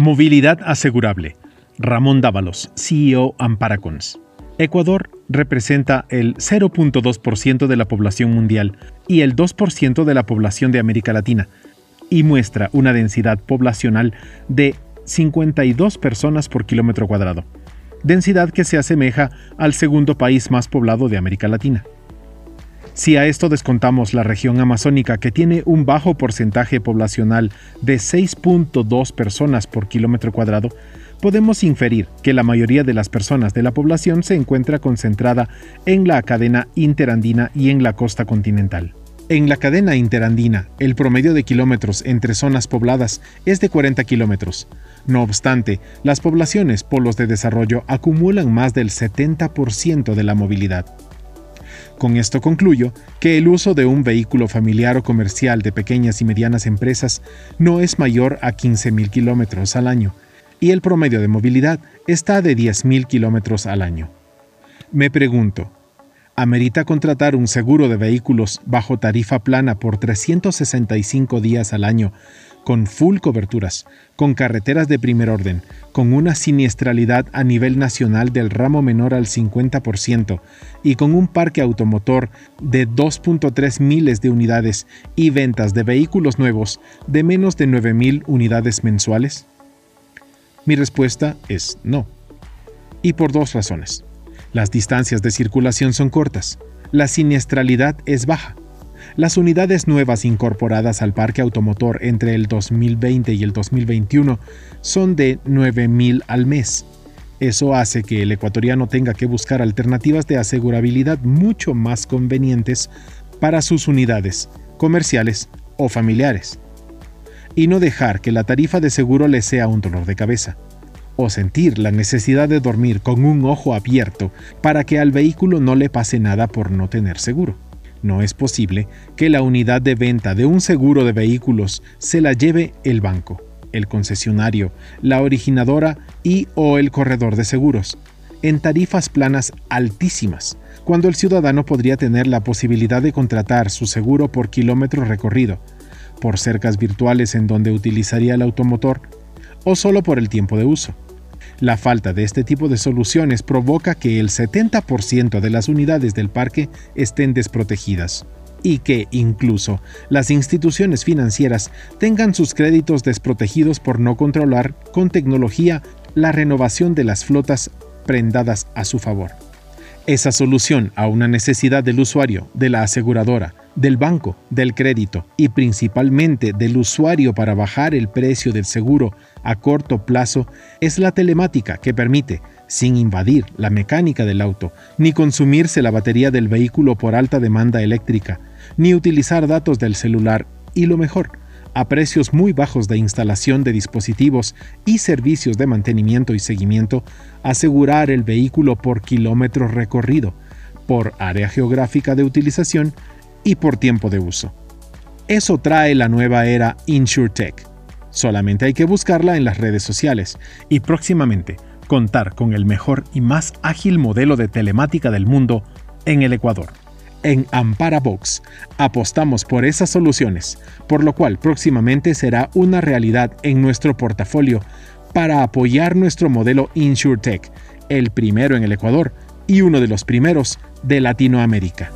Movilidad asegurable. Ramón Dávalos, CEO Amparacons. Ecuador representa el 0.2% de la población mundial y el 2% de la población de América Latina, y muestra una densidad poblacional de 52 personas por kilómetro cuadrado, densidad que se asemeja al segundo país más poblado de América Latina. Si a esto descontamos la región amazónica, que tiene un bajo porcentaje poblacional de 6.2 personas por kilómetro cuadrado, podemos inferir que la mayoría de las personas de la población se encuentra concentrada en la cadena interandina y en la costa continental. En la cadena interandina, el promedio de kilómetros entre zonas pobladas es de 40 kilómetros. No obstante, las poblaciones polos de desarrollo acumulan más del 70% de la movilidad. Con esto concluyo que el uso de un vehículo familiar o comercial de pequeñas y medianas empresas no es mayor a 15.000 kilómetros al año, y el promedio de movilidad está de 10.000 kilómetros al año. Me pregunto, ¿amerita contratar un seguro de vehículos bajo tarifa plana por 365 días al año con full coberturas, con carreteras de primer orden, con una siniestralidad a nivel nacional del ramo menor al 50% y con un parque automotor de 2.3 miles de unidades y ventas de vehículos nuevos de menos de 9.000 unidades mensuales? Mi respuesta es no. Y por dos razones. Las distancias de circulación son cortas, la siniestralidad es baja las unidades nuevas incorporadas al parque automotor entre el 2020 y el 2021 son de 9.000 al mes. Eso hace que el ecuatoriano tenga que buscar alternativas de asegurabilidad mucho más convenientes para sus unidades, comerciales o familiares. Y no dejar que la tarifa de seguro le sea un dolor de cabeza. O sentir la necesidad de dormir con un ojo abierto para que al vehículo no le pase nada por no tener seguro. No es posible que la unidad de venta de un seguro de vehículos se la lleve el banco, el concesionario, la originadora y o el corredor de seguros, en tarifas planas altísimas, cuando el ciudadano podría tener la posibilidad de contratar su seguro por kilómetro recorrido, por cercas virtuales en donde utilizaría el automotor, o solo por el tiempo de uso. La falta de este tipo de soluciones provoca que el 70% de las unidades del parque estén desprotegidas y que incluso las instituciones financieras tengan sus créditos desprotegidos por no controlar con tecnología la renovación de las flotas prendadas a su favor. Esa solución a una necesidad del usuario, de la aseguradora, del banco, del crédito y principalmente del usuario para bajar el precio del seguro a corto plazo es la telemática que permite, sin invadir la mecánica del auto, ni consumirse la batería del vehículo por alta demanda eléctrica, ni utilizar datos del celular y lo mejor, a precios muy bajos de instalación de dispositivos y servicios de mantenimiento y seguimiento, asegurar el vehículo por kilómetro recorrido, por área geográfica de utilización y por tiempo de uso. Eso trae la nueva era InsurTech. Solamente hay que buscarla en las redes sociales y próximamente contar con el mejor y más ágil modelo de telemática del mundo en el Ecuador. En Ampara Box apostamos por esas soluciones, por lo cual próximamente será una realidad en nuestro portafolio para apoyar nuestro modelo InsurTech, el primero en el Ecuador y uno de los primeros de Latinoamérica.